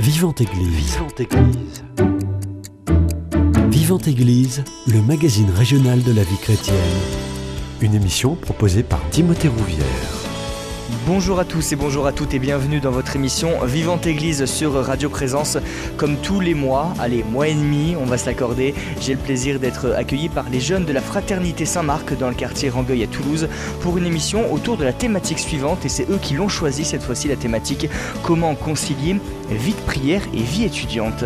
Vivante Église. Vivante Église. Vivante Église, le magazine régional de la vie chrétienne. Une émission proposée par Timothée Rouvière. Bonjour à tous et bonjour à toutes et bienvenue dans votre émission Vivante Église sur Radio Présence. Comme tous les mois, allez, mois et demi, on va se l'accorder, j'ai le plaisir d'être accueilli par les jeunes de la Fraternité Saint-Marc dans le quartier Rangueil à Toulouse pour une émission autour de la thématique suivante et c'est eux qui l'ont choisi cette fois-ci la thématique Comment concilier vie de prière et vie étudiante.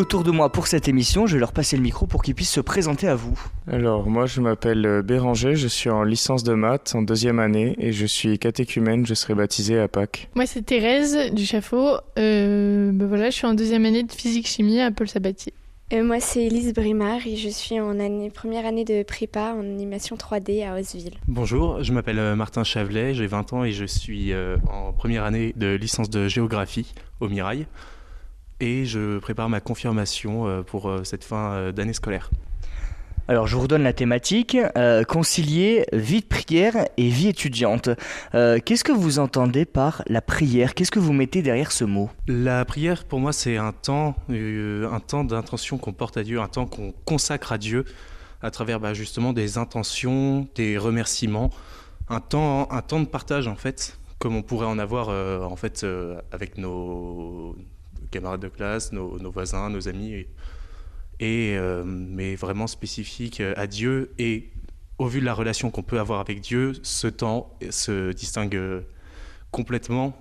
Autour de moi pour cette émission, je vais leur passer le micro pour qu'ils puissent se présenter à vous. Alors moi je m'appelle euh, Béranger, je suis en licence de maths en deuxième année et je suis catéchumène, je serai baptisé à Pâques. Moi c'est Thérèse du Chafaud, euh, ben voilà, je suis en deuxième année de physique-chimie à Paul Sabatier. Euh, moi, c'est Elise Brimard et je suis en année, première année de prépa en animation 3D à Osville. Bonjour, je m'appelle euh, Martin Chavelet, j'ai 20 ans et je suis euh, en première année de licence de géographie au Mirail. Et je prépare ma confirmation pour cette fin d'année scolaire. Alors je vous redonne la thématique, euh, concilier vie de prière et vie étudiante. Euh, Qu'est-ce que vous entendez par la prière? Qu'est-ce que vous mettez derrière ce mot? La prière pour moi c'est un temps, euh, un temps d'intention qu'on porte à Dieu, un temps qu'on consacre à Dieu à travers bah, justement des intentions, des remerciements, un temps, un temps de partage en fait, comme on pourrait en avoir euh, en fait euh, avec nos camarades de classe, nos, voisins, nos amis. Et, euh, mais vraiment spécifique à Dieu. Et au vu de la relation qu'on peut avoir avec Dieu, ce temps se distingue complètement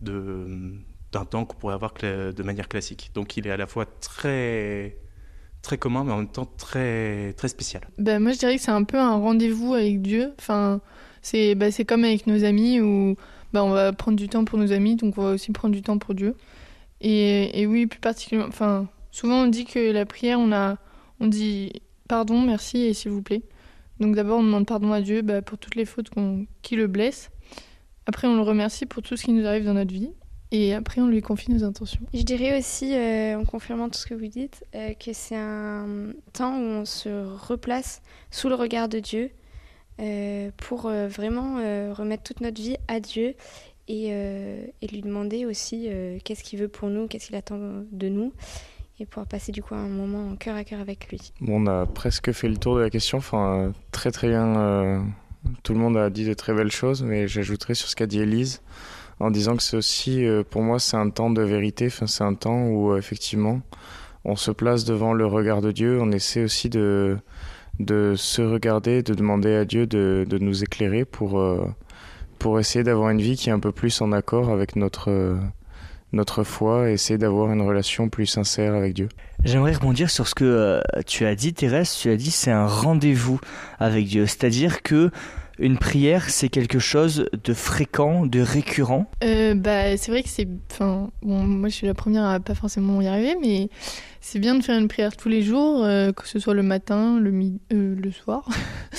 de- d'un temps qu'on pourrait avoir de manière classique. Donc il est à la fois très, très commun, mais en même temps très, très spécial. Ben, moi je dirais que c'est un peu un rendez-vous avec Dieu. Enfin, c'est c'est comme avec nos amis où ben, on va prendre du temps pour nos amis, donc on va aussi prendre du temps pour Dieu. Et, oui, plus particulièrement, enfin, souvent on dit que la prière, on, a, on dit pardon, merci et s'il vous plaît. Donc d'abord on demande pardon à Dieu ben, pour toutes les fautes qui le blessent. Après on le remercie pour tout ce qui nous arrive dans notre vie. Et après on lui confie nos intentions. Je dirais aussi, euh, en confirmant tout ce que vous dites, euh, que c'est un temps où on se replace sous le regard de Dieu euh, pour vraiment remettre toute notre vie à Dieu et, euh, et lui demander aussi euh, qu'est-ce qu'il veut pour nous, qu'est-ce qu'il attend de nous et pouvoir passer du coup un moment en cœur à cœur avec lui. On a presque fait le tour de la question, enfin très très bien, euh, tout le monde a dit de très belles choses, mais j'ajouterai sur ce qu'a dit Élise en disant que c'est aussi, pour moi, c'est un temps de vérité, enfin c'est un temps où effectivement on se place devant le regard de Dieu, on essaie aussi de, de se regarder, de demander à Dieu de, de nous éclairer pour, pour essayer d'avoir une vie qui est un peu plus en accord avec notre, euh, notre foi et essayer d'avoir une relation plus sincère avec Dieu. J'aimerais rebondir sur ce que euh, tu as dit, Thérèse. Tu as dit c'est un rendez-vous avec Dieu, c'est-à-dire que une prière c'est quelque chose de fréquent, de récurrent. Euh, bah, c'est vrai que c'est. Enfin, bon, moi je suis la première à pas forcément y arriver, mais c'est bien de faire une prière tous les jours, euh, que ce soit le matin, le, mi- euh, le soir.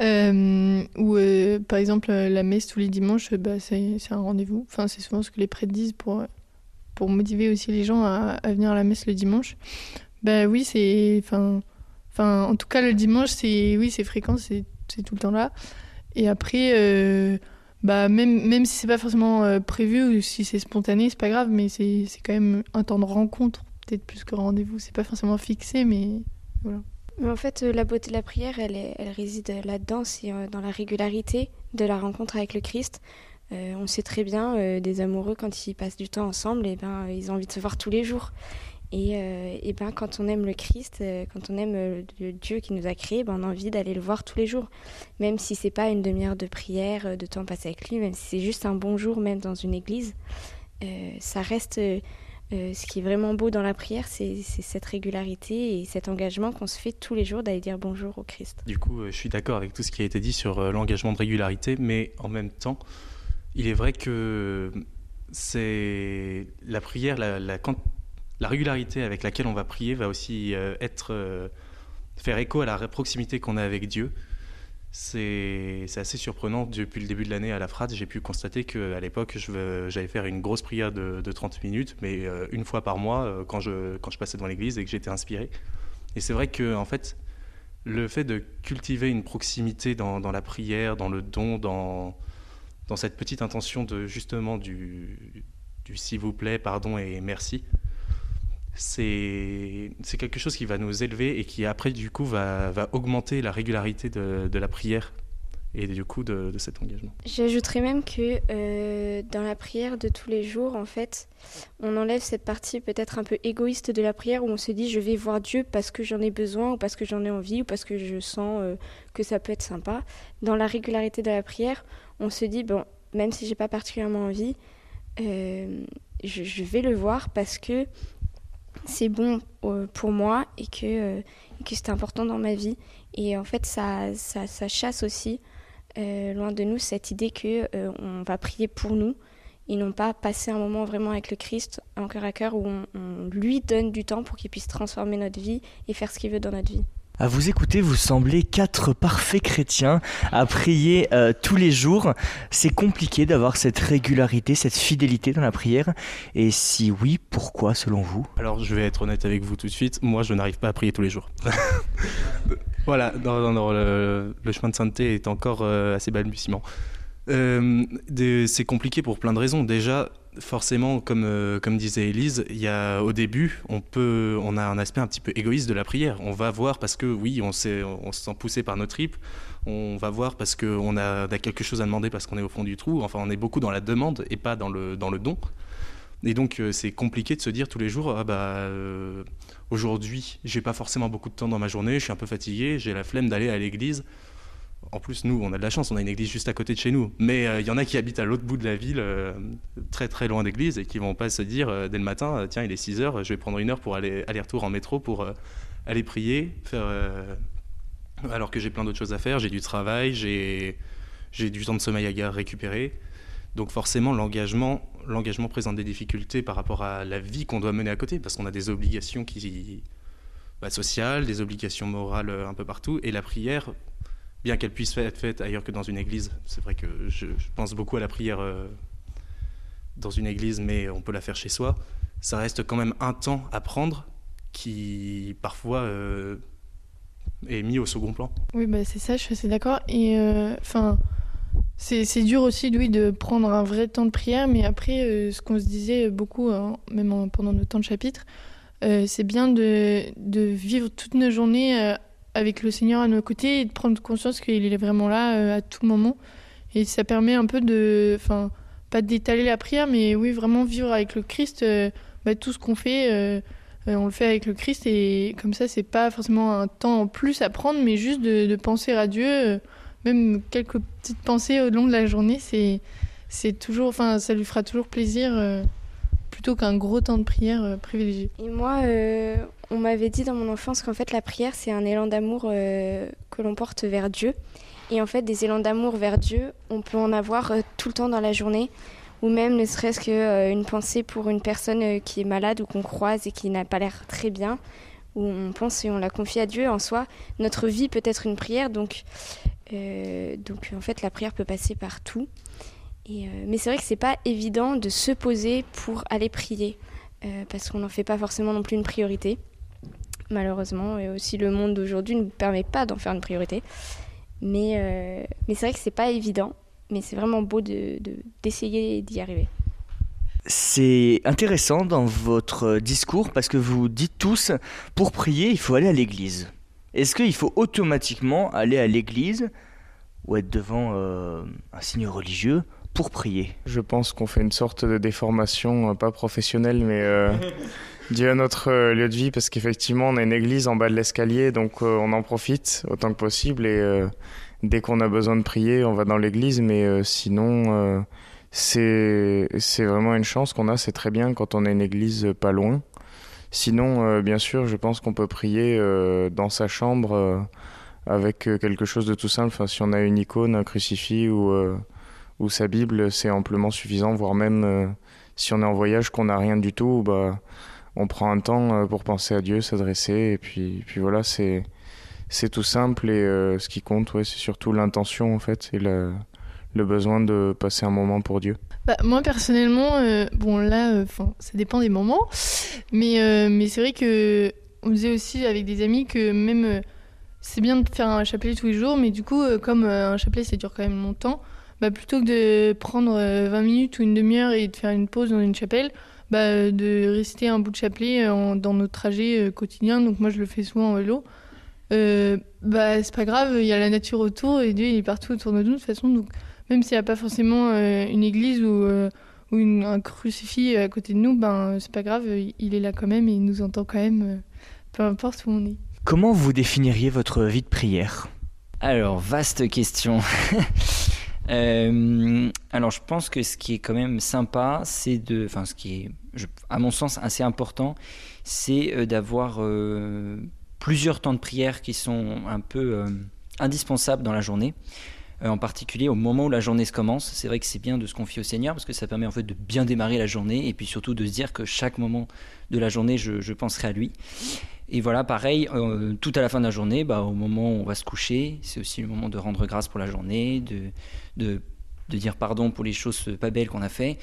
Euh, ou euh, par exemple euh, la messe tous les dimanches, euh, bah, c'est un rendez-vous. Enfin, c'est souvent ce que les prêtres disent pour, pour motiver aussi les gens à, venir à la messe le dimanche. Bah oui, c'est. Enfin, enfin, en tout cas, le dimanche, c'est oui, c'est fréquent, c'est tout le temps là. Et après. bah même, même si c'est pas forcément prévu ou si c'est spontané, c'est pas grave, mais c'est quand même un temps de rencontre, peut-être plus que rendez-vous. C'est pas forcément fixé, mais En fait, euh, la beauté de la prière, elle, réside là-dedans, c'est euh, dans la régularité de la rencontre avec le Christ. Euh, on sait très bien, des amoureux, quand ils passent du temps ensemble, et ben, ils ont envie de se voir tous les jours. Et, ben, quand on aime le Christ, quand on aime le Dieu qui nous a créés, ben, on a envie d'aller le voir tous les jours. Même si c'est pas une demi-heure de prière, de temps passé avec lui, même si c'est juste un bonjour, même dans une église, ça reste... euh, ce qui est vraiment beau dans la prière, c'est cette régularité et cet engagement qu'on se fait tous les jours d'aller dire bonjour au Christ. Du coup, euh, je suis d'accord avec tout ce qui a été dit sur euh, l'engagement de régularité, mais en même temps, il est vrai que c'est la prière, la, régularité avec laquelle on va prier va aussi faire écho à la proximité qu'on a avec Dieu. C'est assez surprenant. Depuis le début de l'année à la FRAD, j'ai pu constater qu'à l'époque, j'allais faire une grosse prière de, de 30 minutes, mais euh, une fois par mois, euh, quand, je, quand passais devant l'église et que j'étais inspiré. Et c'est vrai que, en fait, le fait de cultiver une proximité dans, la prière, dans le don, dans, cette petite intention de justement du s'il vous plaît, pardon et merci, c'est quelque chose qui va nous élever et qui après du coup va, augmenter la régularité de, la prière et du coup de, cet engagement. J'ajouterais même que euh, dans la prière de tous les jours, en fait, on enlève cette partie peut-être un peu égoïste de la prière où on se dit je vais voir Dieu parce que j'en ai besoin ou parce que j'en ai envie ou parce que je sens euh, que ça peut être sympa. Dans la régularité de la prière, on se dit bon, même si j'ai pas particulièrement envie, euh, je, vais le voir parce que c'est bon euh, pour moi et que, euh, que c'est important dans ma vie. Et en fait, ça, ça, chasse aussi euh, loin de nous cette idée que on va prier pour nous et non pas passer un moment vraiment avec le Christ en cœur à cœur où on lui donne du temps pour qu'il puisse transformer notre vie et faire ce qu'il veut dans notre vie. À vous écouter, vous semblez quatre parfaits chrétiens à prier euh, tous les jours. C'est compliqué d'avoir cette régularité, cette fidélité dans la prière. Et si oui, pourquoi selon vous? Alors je vais être honnête avec vous tout de suite. Moi, je n'arrive pas à prier tous les jours. voilà, dans, dans le, le, chemin de sainteté est encore euh, assez balbutiement. Euh, c'est compliqué pour plein de raisons. Déjà, forcément, comme, euh, comme disait Elise, il y a, au début, on, peut, on a un aspect un petit peu égoïste de la prière. On va voir parce que, oui, on, on se sent poussé par nos tripes. On va voir parce qu'on a, a, quelque chose à demander parce qu'on est au fond du trou. Enfin, on est beaucoup dans la demande et pas dans le, dans le don. Et donc, euh, c'est compliqué de se dire tous les jours ah bah, euh, aujourd'hui, j'ai pas forcément beaucoup de temps dans ma journée, je suis un peu fatigué, j'ai la flemme d'aller à l'église en plus, nous, on a de la chance, on a une église juste à côté de chez nous. Mais il euh, y en a qui habitent à l'autre bout de la ville, euh, très très loin d'église, et qui vont pas se dire euh, dès le matin, tiens, il est 6 heures, je vais prendre une heure pour aller aller-retour en métro pour aller prier, alors que j'ai plein d'autres choses à faire, j'ai du travail, j'ai du temps de sommeil à récupérer. Donc forcément, l'engagement l'engagement présente des difficultés par rapport à la vie qu'on doit mener à côté, parce qu'on a des obligations qui, bah, sociales, des obligations morales un peu partout, et la prière bien qu'elle puisse être faite ailleurs que dans une église. C'est vrai que je, pense beaucoup à la prière euh, dans une église, mais on peut la faire chez soi. Ça reste quand même un temps à prendre qui parfois euh, est mis au second plan. Oui, bah c'est ça, je suis assez d'accord. Et enfin, euh, c'est dur aussi, oui, de prendre un vrai temps de prière, mais après, ce qu'on se disait beaucoup, hein, même en, pendant nos temps de chapitre, c'est bien de, vivre toutes nos journées avec le Seigneur à nos côtés et de prendre conscience qu'il est vraiment là euh, à tout moment. Et ça permet un peu de, enfin, pas d'étaler la prière, mais oui, vraiment vivre avec le Christ. Euh, bah, tout ce qu'on fait, euh, on le fait avec le Christ et comme ça, c'est pas forcément un temps en plus à prendre, mais juste de, penser à Dieu, même quelques petites pensées au long de la journée, c'est, c'est toujours, enfin, ça lui fera toujours plaisir plutôt qu'un gros temps de prière privilégié. Et moi, on m'avait dit dans mon enfance qu'en fait la prière c'est un élan d'amour euh, que l'on porte vers Dieu. Et en fait, des élans d'amour vers Dieu, on peut en avoir euh, tout le temps dans la journée, ou même ne serait-ce qu'une euh, pensée pour une personne euh, qui est malade ou qu'on croise et qui n'a pas l'air très bien, où on pense et on la confie à Dieu. En soi, notre vie peut être une prière, donc, donc en fait la prière peut passer par tout. Et, euh, mais c'est vrai que c'est pas évident de se poser pour aller prier, parce qu'on n'en fait pas forcément non plus une priorité, malheureusement. Et aussi le monde d'aujourd'hui ne nous permet pas d'en faire une priorité. Mais, euh, mais c'est vrai que c'est pas évident, mais c'est vraiment beau d'essayer de, d'y arriver. C'est intéressant dans votre discours parce que vous dites tous, pour prier, il faut aller à l'église. Est-ce qu'il faut automatiquement aller à l'église ou être devant euh, un signe religieux pour prier? Je pense qu'on fait une sorte de déformation, euh, pas professionnelle, mais euh, due à notre euh, lieu de vie, parce qu'effectivement, on a une église en bas de l'escalier, donc euh, on en profite autant que possible, et euh, dès qu'on a besoin de prier, on va dans l'église, mais sinon, c'est vraiment une chance qu'on a, c'est très bien quand on a une église pas loin. Sinon, bien sûr, je pense qu'on peut prier dans sa chambre avec quelque chose de tout simple, enfin, si on a une icône, un crucifix ou ou sa Bible, c'est amplement suffisant, voire même si on est en voyage, qu'on n'a rien du tout, bah, on prend un temps euh, pour penser à Dieu, s'adresser, et puis, voilà, c'est tout simple, et euh, ce qui compte, c'est surtout l'intention, en fait, et le, besoin de passer un moment pour Dieu. Bah, moi, personnellement, euh, bon, là, ça dépend des moments, mais, mais c'est vrai que on disait aussi avec des amis que même c'est bien de faire un chapelet tous les jours, mais du coup, comme un chapelet, ça dure quand même longtemps, bah, plutôt que de prendre 20 minutes ou une demi-heure et de faire une pause dans une chapelle, bah, de rester un bout de chapelet dans notre trajet quotidien. Donc moi, je le fais souvent en vélo. bah, c'est pas grave, il y a la nature autour et Dieu il est partout autour de nous de toute façon. Donc même s'il n'y a pas forcément une église ou ou une, un crucifix à côté de nous, ben c'est pas grave, il est là quand même et il nous entend quand même, euh, peu importe où on est. Comment vous définiriez votre vie de prière? Alors, vaste question. euh, alors, je pense que ce qui est quand même sympa, c'est de. Enfin, ce qui est, à mon sens, assez important, c'est euh, d'avoir euh, plusieurs temps de prière qui sont un peu indispensables dans la journée. Euh, en particulier au moment où la journée se commence. C'est vrai que c'est bien de se confier au Seigneur parce que ça permet en fait de bien démarrer la journée et puis surtout de se dire que chaque moment de la journée, je, penserai à lui. Et voilà, pareil, euh, tout à la fin de la journée, bah, au moment où on va se coucher, c'est aussi le moment de rendre grâce pour la journée, de, de, de dire pardon pour les choses pas belles qu'on a fait,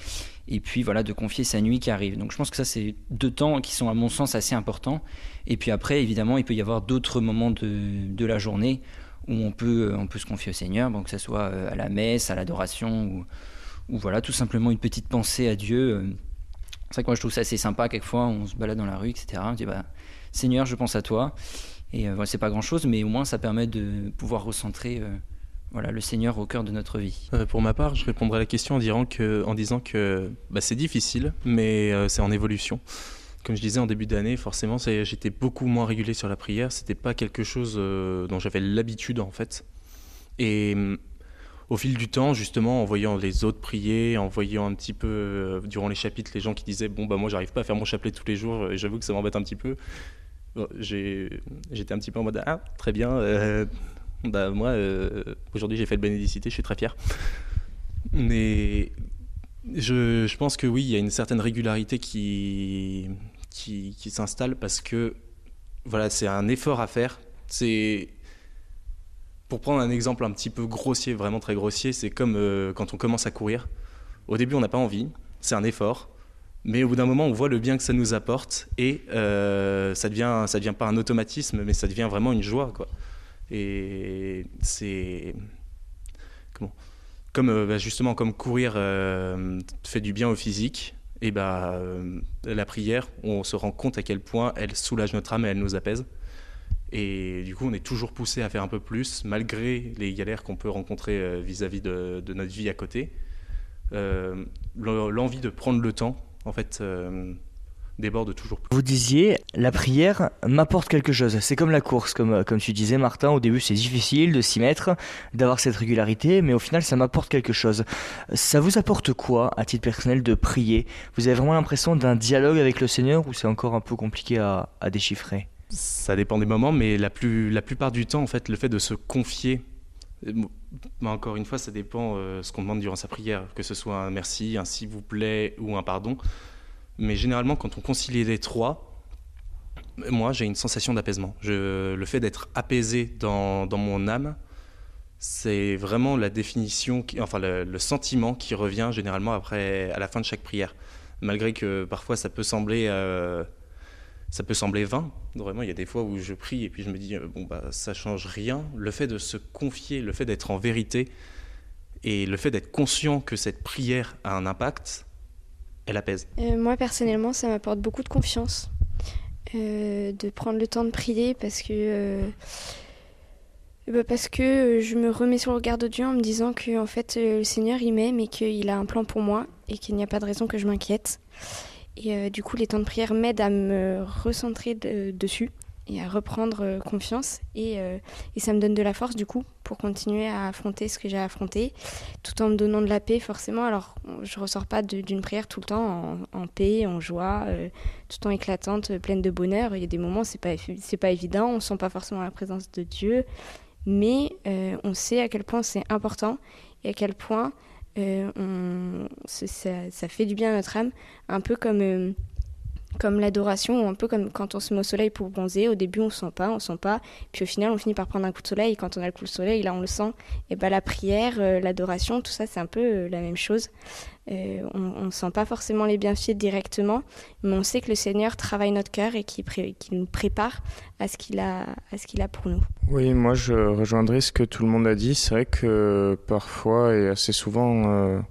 et puis voilà, de confier sa nuit qui arrive. Donc je pense que ça, c'est deux temps qui sont à mon sens assez importants. Et puis après, évidemment, il peut y avoir d'autres moments de, de la journée où on peut, on peut se confier au Seigneur, bon, que ce soit euh, à la messe, à l'adoration, ou, ou, voilà, tout simplement une petite pensée à Dieu. Euh. C'est vrai que moi je trouve ça assez sympa, quelquefois on se balade dans la rue, etc. On dit bah, Seigneur, je pense à toi. Et euh, voilà, c'est pas grand chose, mais au moins ça permet de pouvoir recentrer voilà, le Seigneur au cœur de notre vie. pour ma part, je répondrai à la question en, disant que, en disant que bah, c'est difficile, mais c'est en évolution comme je disais en début d'année, forcément, j'étais beaucoup moins régulier sur la prière. C'était pas quelque chose euh, dont j'avais l'habitude en fait. Et mm, au fil du temps, justement, en voyant les autres prier, en voyant un petit peu euh, durant les chapitres les gens qui disaient bon bah moi j'arrive pas à faire mon chapelet tous les jours, et j'avoue que ça m'embête un petit peu. J'étais un petit peu en mode ah très bien. Euh, bah moi aujourd'hui j'ai fait le bénédicité, je suis très fier. Mais je, pense que oui, il y a une certaine régularité qui, qui, qui s'installe parce que voilà, c'est un effort à faire. C'est pour prendre un exemple un petit peu grossier, vraiment très grossier, c'est comme euh, quand on commence à courir. Au début, on n'a pas envie, c'est un effort, mais au bout d'un moment, on voit le bien que ça nous apporte et euh, ça devient, ça devient pas un automatisme, mais ça devient vraiment une joie, quoi. Et c'est comment? Comme euh, bah, justement comme courir euh, fait du bien au physique, et bah, euh, la prière, on se rend compte à quel point elle soulage notre âme et elle nous apaise. Et du coup, on est toujours poussé à faire un peu plus, malgré les galères qu'on peut rencontrer vis-à-vis de, de, notre vie à côté. L'envie de prendre le temps, en fait, déborde toujours plus. Vous disiez, la prière m'apporte quelque chose. C'est comme la course, comme, euh, comme tu disais Martin, au début c'est difficile de s'y mettre, d'avoir cette régularité, mais au final ça m'apporte quelque chose. Ça vous apporte quoi, à titre personnel, de prier? Vous avez vraiment l'impression d'un dialogue avec le Seigneur ou c'est encore un peu compliqué à, à déchiffrer? Ça dépend des moments, mais la, plus, la plupart du temps, en fait, le fait de se confier euh, encore une fois, ça dépend euh, ce qu'on demande durant sa prière, que ce soit un merci, un s'il vous plaît ou un pardon. Mais généralement, quand on concilie les trois, moi, j'ai une sensation d'apaisement. Le fait d'être apaisé dans, mon âme, c'est vraiment la définition, qui, enfin le, sentiment qui revient généralement après, à la fin de chaque prière. Malgré que parfois ça peut sembler, euh, ça peut sembler vain. Vraiment, il y a des fois où je prie et puis je me dis, euh, bon, bah, ça change rien. Le fait de se confier, le fait d'être en vérité et le fait d'être conscient que cette prière a un impact, euh, Moi, personnellement, ça m'apporte beaucoup de confiance euh, de prendre le temps de prier parce que, euh, bah, je me remets sur le regard de Dieu en me disant que en fait, le Seigneur, il m'aime et qu'il a un plan pour moi et qu'il n'y a pas de raison que je m'inquiète. Et du coup, les temps de prière m'aident à me recentrer dessus et à reprendre euh, confiance. Et, euh, et, ça me donne de la force, du coup, pour continuer à affronter ce que j'ai affronté, tout en me donnant de la paix, forcément. Alors, je ressors pas d'une prière tout le temps en, paix, en joie, euh, tout temps éclatante, pleine de bonheur. Il y a des moments, c'est pas, pas évident, on sent pas forcément la présence de Dieu, mais on sait à quel point c'est important et à quel point ça, fait du bien à notre âme, un peu comme comme l'adoration, un peu comme quand on se met au soleil pour bronzer. Au début, on sent pas, on sent pas. Puis au final, on finit par prendre un coup de soleil. Et quand on a le coup de soleil, là, on le sent. Et ben la prière, euh, l'adoration, tout ça, c'est un peu euh, la même chose. Euh, on ne sent pas forcément les bienfaits directement, mais on sait que le Seigneur travaille notre cœur et qu'il nous prépare à ce qu'il a, à ce qu'il a pour nous. Oui, moi je rejoindrai ce que tout le monde a dit. C'est vrai que parfois et assez souvent,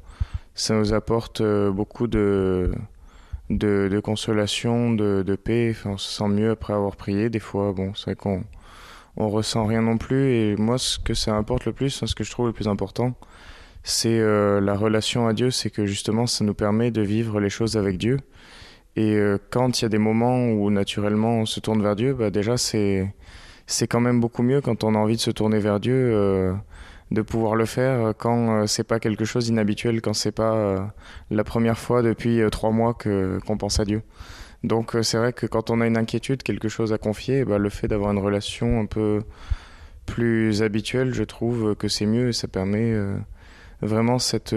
ça nous apporte beaucoup de de, consolation, de, paix. On se sent mieux après avoir prié. Des fois, bon, c'est vrai qu'on on ressent rien non plus. Et moi, ce que ça importe le plus, ce que je trouve le plus important, c'est euh, la relation à Dieu. C'est que justement, ça nous permet de vivre les choses avec Dieu. Et euh, quand il y a des moments où naturellement on se tourne vers Dieu, bah déjà c'est c'est quand même beaucoup mieux quand on a envie de se tourner vers Dieu. Euh, de pouvoir le faire quand euh, c'est pas quelque chose d'inhabituel, quand c'est pas euh, la première fois depuis euh, trois mois que qu'on pense à Dieu. Donc c'est vrai que quand on a une inquiétude, quelque chose à confier, bah, le fait d'avoir une relation un peu plus habituelle, je trouve que c'est mieux et ça permet vraiment cette,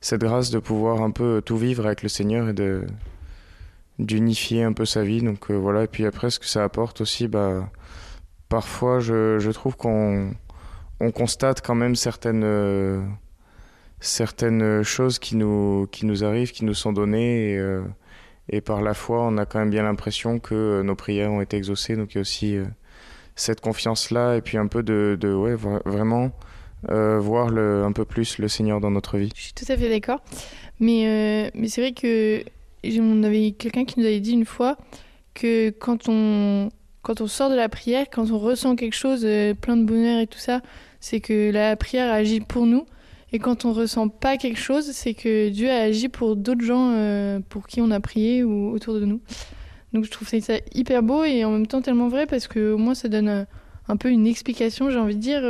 cette grâce de pouvoir un peu tout vivre avec le Seigneur et d'unifier un peu sa vie. Donc voilà, et puis après ce que ça apporte aussi, bah, parfois je, je trouve qu'on on constate quand même certaines, euh, certaines choses qui nous, qui nous arrivent, qui nous sont données. Et, euh, par la foi, on a quand même bien l'impression que nos prières ont été exaucées. Donc il y a aussi euh, cette confiance-là et puis un peu de, ouais, vraiment voir un peu plus le Seigneur dans notre vie. Je suis tout à fait d'accord. Mais, mais c'est vrai que on avait quelqu'un qui nous avait dit une fois que quand on, quand on sort de la prière, quand on ressent quelque chose, plein de bonheur et tout ça, c'est que la prière agit pour nous. Et quand on ressent pas quelque chose, c'est que Dieu a agi pour d'autres gens euh, pour qui on a prié ou autour de nous. Donc je trouve ça hyper beau et en même temps tellement vrai parce que au moins ça donne euh, un, peu une explication, j'ai envie de dire,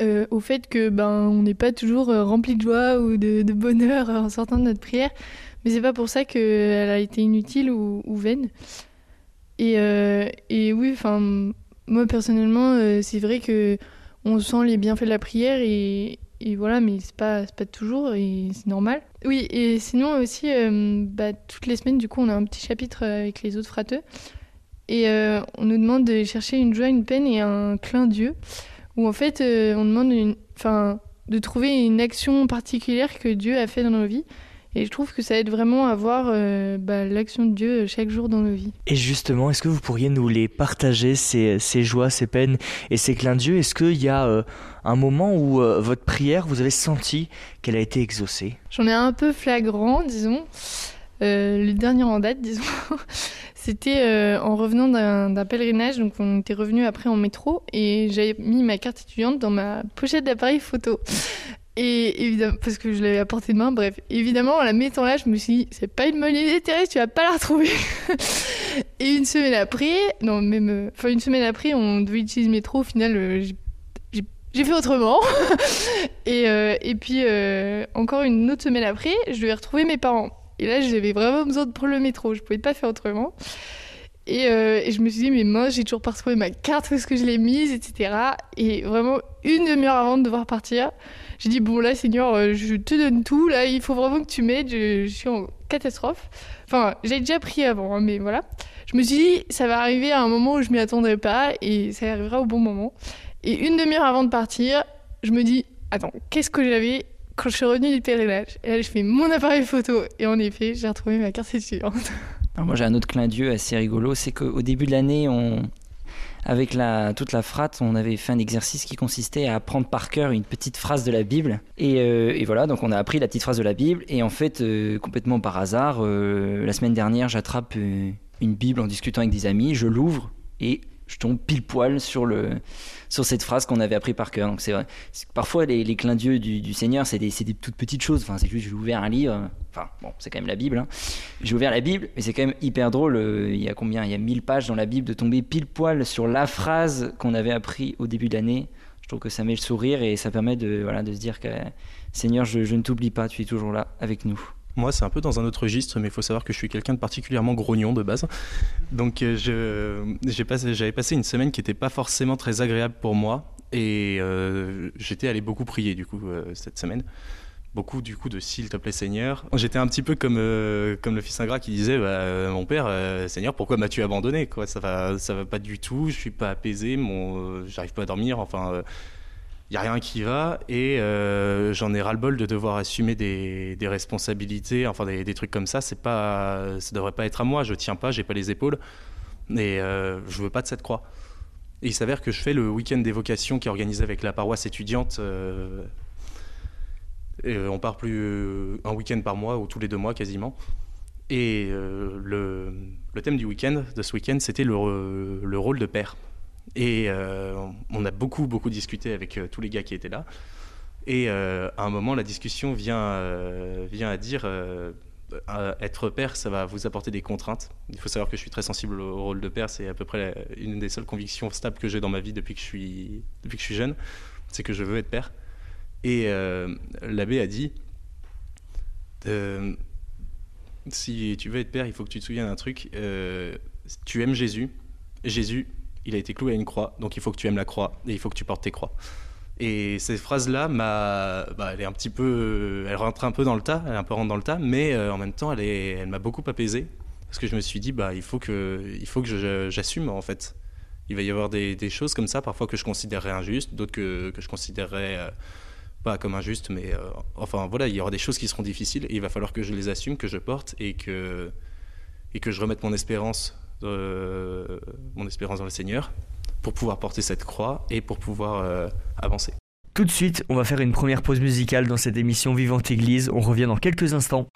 euh, au fait que ben on n'est pas toujours rempli de joie ou de, bonheur en sortant de notre prière, mais c'est pas pour ça qu'elle a été inutile ou, ou vaine. Et, et oui, enfin moi personnellement, c'est vrai que on sent les bienfaits de la prière et, voilà, mais c'est pas, pas toujours et c'est normal. Oui, et sinon aussi, euh, bah, toutes les semaines, du coup, on a un petit chapitre avec les autres frateux et euh, on nous demande de chercher une joie, une peine et un clin Dieu, où en fait, euh, on demande une, de trouver une action particulière que Dieu a fait dans nos vies. Et je trouve que ça aide vraiment à voir euh, bah, l'action de Dieu chaque jour dans nos vies. Et justement, est-ce que vous pourriez nous les partager, ces, ces joies, ces peines et ces clins Dieu Est-ce qu'il y a euh, un moment où euh, votre prière, vous avez senti qu'elle a été exaucée? J'en ai un peu flagrant, disons. le dernier en date, disons. C'était en revenant d'un pèlerinage, donc on était revenu après en métro et j'avais mis ma carte étudiante dans ma pochette d'appareil photo. Et évidemment, parce que je l'avais à portée de main, bref. Évidemment, en la mettant là, je me suis dit, c'est pas une bonne idée, Thérèse, tu vas pas la retrouver. et une semaine après, non, même, euh, enfin, une semaine après, on devait utiliser le métro. Au final, euh, j'ai fait autrement. et, euh, et puis, encore une autre semaine après, je devais retrouver mes parents. Et là, j'avais vraiment besoin de prendre le métro. Je pouvais pas faire autrement. Et, je me suis dit, mais moi, j'ai toujours pas retrouvé ma carte, où est-ce que je l'ai mise, etc. Et vraiment, une demi-heure avant de devoir partir, j'ai dit, bon, là, Seigneur, euh, je te donne tout. Là, il faut vraiment que tu m'aides. Je, suis en catastrophe. Enfin, j'ai déjà prié avant, hein, mais voilà. Je me suis dit, ça va arriver à un moment où je m'y attendrai pas et ça arrivera au bon moment. Et une demi-heure avant de partir, je me dis, attends, qu'est-ce que j'avais quand je suis revenue du pèlerinage? Et là, je fais mon appareil photo. Et en effet, j'ai retrouvé ma carte étudiante. moi, j'ai un autre clin d'yeux assez rigolo. C'est qu'au début de l'année, on, avec toute la frate, on avait fait un exercice qui consistait à apprendre par cœur une petite phrase de la Bible. Et, euh, voilà, donc on a appris la petite phrase de la Bible. Et en fait, euh, complètement par hasard, euh, la semaine dernière, j'attrape une Bible en discutant avec des amis, je l'ouvre et je tombe pile poil sur, le, sur cette phrase qu'on avait appris par cœur. Donc c'est. Parfois, les, les clins d'yeux du, Seigneur, c'est des, des, toutes petites choses. Enfin, c'est juste, j'ai ouvert un livre. Enfin, bon, c'est quand même la Bible. Hein. J'ai ouvert la Bible, mais c'est quand même hyper drôle. Euh, il y a combien? Il y a 1000 pages dans la Bible de tomber pile poil sur la phrase qu'on avait appris au début de l'année. Je trouve que ça met le sourire et ça permet de, voilà, de se dire que Seigneur, je, je ne t'oublie pas, tu es toujours là avec nous. Moi, c'est un peu dans un autre registre, mais il faut savoir que je suis quelqu'un de particulièrement grognon de base. Donc, euh, j'avais passé, une semaine qui n'était pas forcément très agréable pour moi. Et euh, j'étais allé beaucoup prier, du coup, euh, cette semaine. beaucoup du coup de s'il te plaît Seigneur. J'étais un petit peu comme, comme le fils ingrat qui disait bah, mon père Seigneur pourquoi m'as-tu abandonné ça va ça va pas du tout je suis pas apaisé j'arrive pas à dormir enfin il y a rien qui va et j'en ai ras le bol de devoir assumer des, des responsabilités enfin des, des, trucs comme ça c'est pas ça devrait pas être à moi je tiens pas j'ai pas les épaules et je veux pas de cette croix. Et il s'avère que je fais le week-end d'évocation qui est organisé avec la paroisse étudiante euh, on part plus euh, un week-end par mois ou tous les deux mois quasiment. Et euh, le, thème du week-end, de ce week-end, c'était le, rôle de père. Et on a beaucoup, beaucoup discuté avec tous les gars qui étaient là. Et à un moment, la discussion vient, vient à dire être père, ça va vous apporter des contraintes. Il faut savoir que je suis très sensible au rôle de père. C'est à peu près une des seules convictions stables que j'ai dans ma vie depuis que je suis, depuis que je suis jeune. C'est que je veux être père. Et euh, l'abbé a dit euh, si tu veux être père, il faut que tu te souviennes d'un truc. Euh, tu aimes Jésus. Jésus, il a été cloué à une croix, donc il faut que tu aimes la croix et il faut que tu portes tes croix. Et cette phrase-là, bah, elle est un petit peu, elle rentre un peu dans le tas, elle est un peu rentre dans le tas, mais en même temps, elle, elle m'a beaucoup apaisé parce que je me suis dit, bah, il faut que, il faut que j'assume en fait. Il va y avoir des, choses comme ça, parfois que je considérerais injustes, d'autres que, que je considérerais pas comme injuste, mais euh, enfin voilà, il y aura des choses qui seront difficiles et il va falloir que je les assume, que je porte et que, et que je remette mon espérance, euh, mon espérance dans le Seigneur pour pouvoir porter cette croix et pour pouvoir euh, avancer. Tout de suite, on va faire une première pause musicale dans cette émission Vivante Église. On revient dans quelques instants.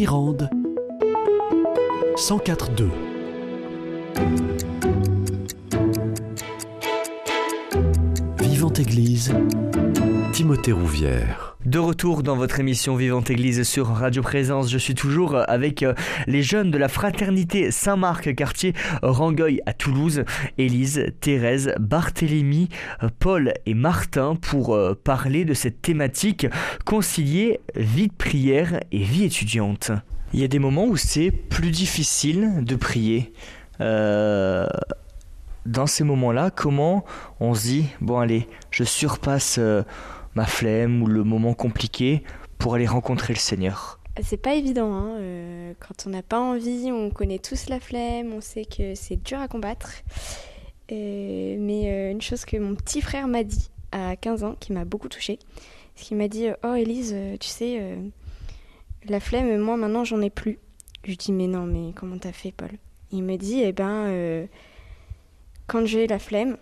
Mirande 104.2. Vivante Église, Timothée Rouvière. Retour dans votre émission Vivante Église sur Radio Présence, je suis toujours avec euh, les jeunes de la fraternité Saint-Marc, quartier Rangueil à Toulouse, Élise, Thérèse, Barthélemy, euh, Paul et Martin pour euh, parler de cette thématique concilier vie de prière et vie étudiante. Il y a des moments où c'est plus difficile de prier. Euh, dans ces moments-là, comment on se dit, bon allez, je surpasse euh, ma flemme ou le moment compliqué pour aller rencontrer le Seigneur C'est pas évident. Hein. euh, quand on n'a pas envie, on connaît tous la flemme, on sait que c'est dur à combattre. Euh, mais euh, une chose que mon petit frère m'a dit à 15 ans, qui m'a beaucoup touchée, c'est qu'il m'a dit Oh Elise, tu sais, la flemme, moi maintenant j'en ai plus. Je lui dis Mais non, mais comment t'as fait, Paul? Il me dit Eh ben, quand j'ai la flemme,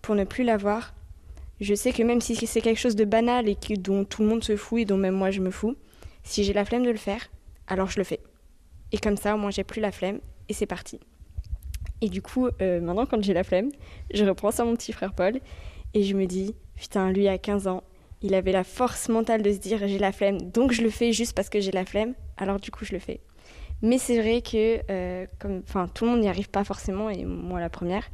pour ne plus l'avoir, je sais que même si c'est quelque chose de banal et que- dont tout le monde se fout et dont même moi je me fous, si j'ai la flemme de le faire, alors je le fais. Et comme ça, au moins, j'ai plus la flemme et c'est parti. Et du coup, euh, maintenant, quand j'ai la flemme, je reprends ça à mon petit frère Paul et je me dis, putain, lui, à 15 ans, il avait la force mentale de se dire, j'ai la flemme, donc je le fais juste parce que j'ai la flemme, alors du coup, je le fais. Mais c'est vrai que, euh, comme, tout le monde n'y arrive pas forcément, et moi la première.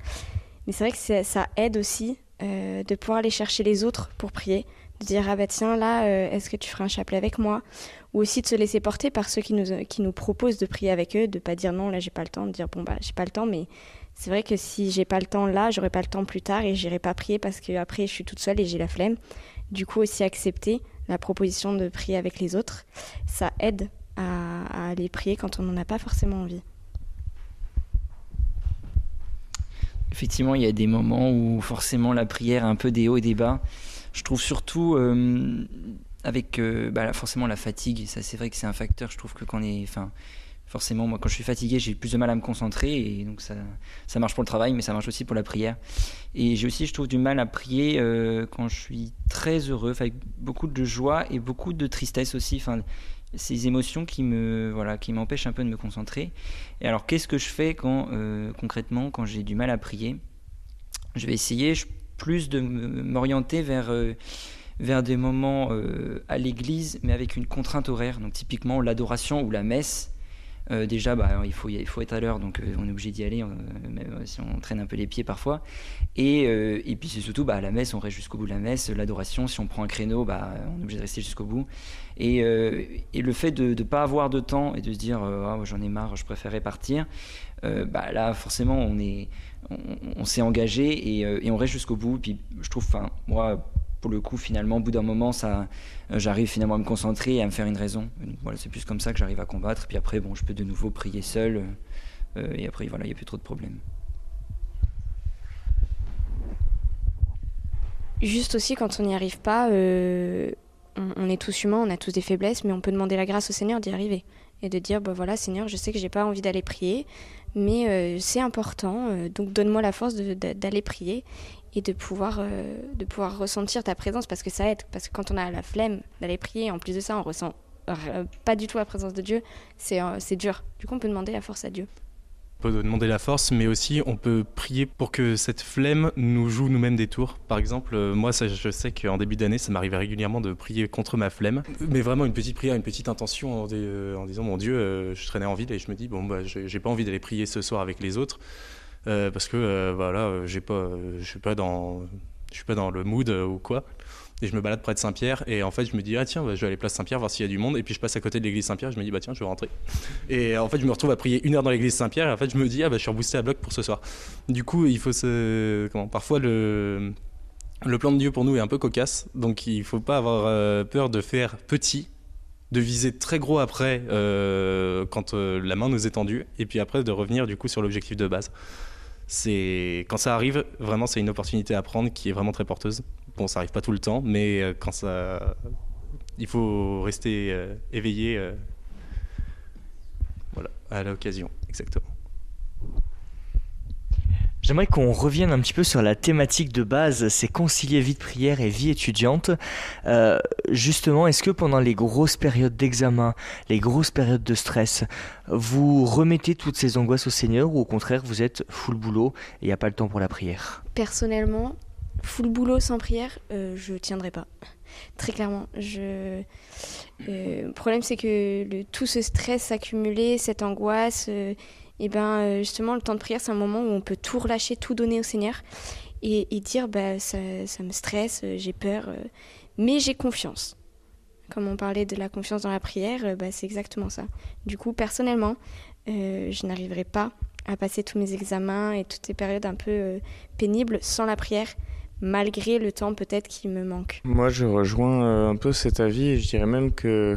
Mais c'est vrai que ça aide aussi euh, de pouvoir aller chercher les autres pour prier, de dire ah bah tiens là, euh, est-ce que tu feras un chapelet avec moi? Ou aussi de se laisser porter par ceux qui nous, qui nous proposent de prier avec eux, de pas dire non là j'ai pas le temps, de dire bon bah j'ai pas le temps, mais c'est vrai que si j'ai pas le temps là, j'aurai pas le temps plus tard et j'irai pas prier parce que après je suis toute seule et j'ai la flemme. Du coup aussi accepter la proposition de prier avec les autres, ça aide à, à aller prier quand on n'en a pas forcément envie. Effectivement, il y a des moments où forcément la prière a un peu des hauts et des bas. Je trouve surtout euh, avec euh, bah, forcément la fatigue, ça c'est vrai que c'est un facteur. Je trouve que quand on est, enfin, forcément moi quand je suis fatigué, j'ai plus de mal à me concentrer et donc ça, ça marche pour le travail, mais ça marche aussi pour la prière. Et j'ai aussi, je trouve, du mal à prier euh, quand je suis très heureux, avec beaucoup de joie et beaucoup de tristesse aussi. Enfin, ces émotions qui me voilà qui m'empêchent un peu de me concentrer. Et alors qu'est-ce que je fais quand euh, concrètement quand j'ai du mal à prier? Je vais essayer plus de m'orienter vers euh, vers des moments euh, à l'église mais avec une contrainte horaire. Donc typiquement l'adoration ou la messe. Euh, déjà, bah, il, faut, il faut être à l'heure, donc euh, on est obligé d'y aller, euh, même si on traîne un peu les pieds parfois. Et, et puis c'est surtout bah, à la messe, on reste jusqu'au bout de la messe. L'adoration, si on prend un créneau, bah, on est obligé de rester jusqu'au bout. Et, et le fait de ne pas avoir de temps et de se dire Ah, j'en ai marre, je préférais partir, bah, là forcément on on, s'est engagé et, on reste jusqu'au bout. Puis je trouve, moi pour le coup finalement au bout d'un moment ça euh, j'arrive finalement à me concentrer et à me faire une raison. Donc, voilà, c'est plus comme ça que j'arrive à combattre. Puis après bon je peux de nouveau prier seul euh, et après voilà il n'y a plus trop de problèmes. Juste aussi, quand on n'y arrive pas, euh, on, est tous humains, on a tous des faiblesses, mais on peut demander la grâce au Seigneur d'y arriver. Et de dire, bah voilà, Seigneur, je sais que j'ai pas envie d'aller prier, mais c'est important, donc donne-moi la force d'aller prier et de pouvoir, euh, de pouvoir ressentir ta présence, parce que ça aide. Parce que quand on a la flemme d'aller prier, en plus de ça, on ressent euh, pas du tout la présence de Dieu, c'est euh, dur. Du coup, on peut demander la force à Dieu. On peut demander la force, mais aussi on peut prier pour que cette flemme nous joue nous-mêmes des tours. Par exemple, euh, moi, je sais qu'en début d'année, ça m'arrivait régulièrement de prier contre ma flemme. Mais vraiment une petite prière, une petite intention en, disant Mon Dieu, je traînais en ville et je me dis Bon, bah, j'ai pas envie d'aller prier ce soir avec les autres euh, parce que euh, voilà, j'ai pas, je suis pas dans, je suis pas dans le mood euh, ou quoi. Et je me balade près de Saint-Pierre et en fait je me dis ah tiens bah, je vais aller place Saint-Pierre voir s'il y a du monde et puis je passe à côté de l'église Saint-Pierre et je me dis bah tiens je vais rentrer. Et en fait je me retrouve à prier une heure dans l'église Saint-Pierre et en fait je me dis ah bah je suis reboosté à bloc pour ce soir. Du coup il faut se comment parfois le le plan de Dieu pour nous est un peu cocasse donc il faut pas avoir euh, peur de faire petit de viser très gros après euh, quand euh, la main nous est tendue et puis après de revenir du coup sur l'objectif de base c'est quand ça arrive vraiment c'est une opportunité à prendre qui est vraiment très porteuse. Bon ça arrive pas tout le temps mais euh, quand ça il faut rester euh, éveillé euh, voilà à l'occasion exactement J'aimerais qu'on revienne un petit peu sur la thématique de base, c'est concilier vie de prière et vie étudiante. Euh, justement, est-ce que pendant les grosses périodes d'examen, les grosses périodes de stress, vous remettez toutes ces angoisses au Seigneur ou au contraire vous êtes full boulot et il n'y a pas le temps pour la prière? Personnellement, full boulot sans prière, euh, je tiendrai pas. Très clairement. Je... Euh, le problème, c'est que tout ce stress accumulé, cette angoisse, euh, et ben euh, justement, le temps de prière, c'est un moment où on peut tout relâcher, tout donner au Seigneur et, dire bah, ça, ça me stresse, j'ai peur, mais j'ai confiance. Comme on parlait de la confiance dans la prière, bah, c'est exactement ça. Du coup, personnellement, je n'arriverai pas à passer tous mes examens et toutes ces périodes un peu pénibles sans la prière malgré le temps peut-être qui me manque. Moi, je rejoins euh, un peu cet avis et je dirais même que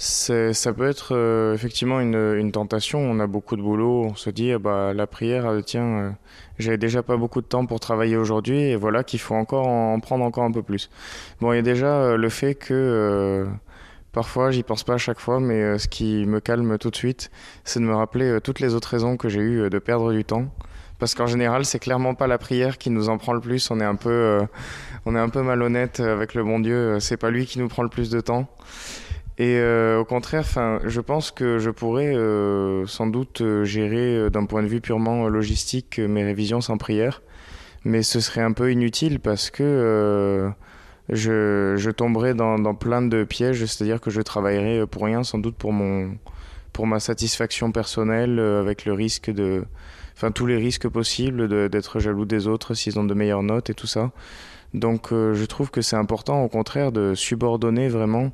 ça peut être euh, effectivement une, tentation. On a beaucoup de boulot, on se dit, ah bah, la prière, euh, tiens, j'avais déjà pas beaucoup de temps pour travailler aujourd'hui et voilà qu'il faut encore en, prendre encore un peu plus. Bon, il y a déjà le fait que Parfois, j'y pense pas à chaque fois, mais ce qui me calme tout de suite, c'est de me rappeler toutes les autres raisons que j'ai eues de perdre du temps parce qu'en général, c'est clairement pas la prière qui nous en prend le plus. On est un peu, euh, on est un peu malhonnête avec le bon Dieu. C'est pas lui qui nous prend le plus de temps. Et euh, au contraire, je pense que je pourrais euh, sans doute gérer d'un point de vue purement logistique mes révisions sans prière, mais ce serait un peu inutile parce que je, je, tomberais dans, dans, plein de pièges, c'est-à-dire que je travaillerais pour rien, sans doute pour mon, pour ma satisfaction personnelle, avec le risque de enfin tous les risques possibles d'être jaloux des autres s'ils ont de meilleures notes et tout ça. Donc euh, je trouve que c'est important au contraire de subordonner vraiment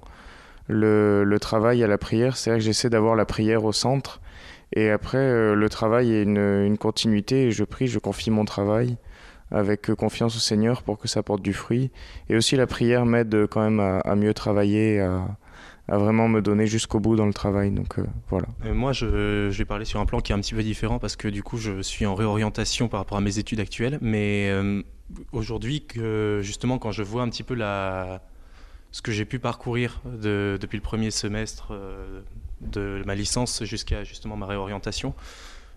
le, travail à la prière. C'est-à-dire que j'essaie d'avoir la prière au centre et après euh, le travail est une, continuité et je prie, je confie mon travail avec confiance au Seigneur pour que ça porte du fruit. Et aussi la prière m'aide quand même à, mieux travailler, à, vraiment me donner jusqu'au bout dans le travail. Donc euh, voilà. moi, je, vais parler sur un plan qui est un petit peu différent parce que du coup, je suis en réorientation par rapport à mes études actuelles. Mais euh, aujourd'hui, que justement, quand je vois un petit peu la, ce que j'ai pu parcourir de, depuis le premier semestre euh, de ma licence jusqu'à justement ma réorientation,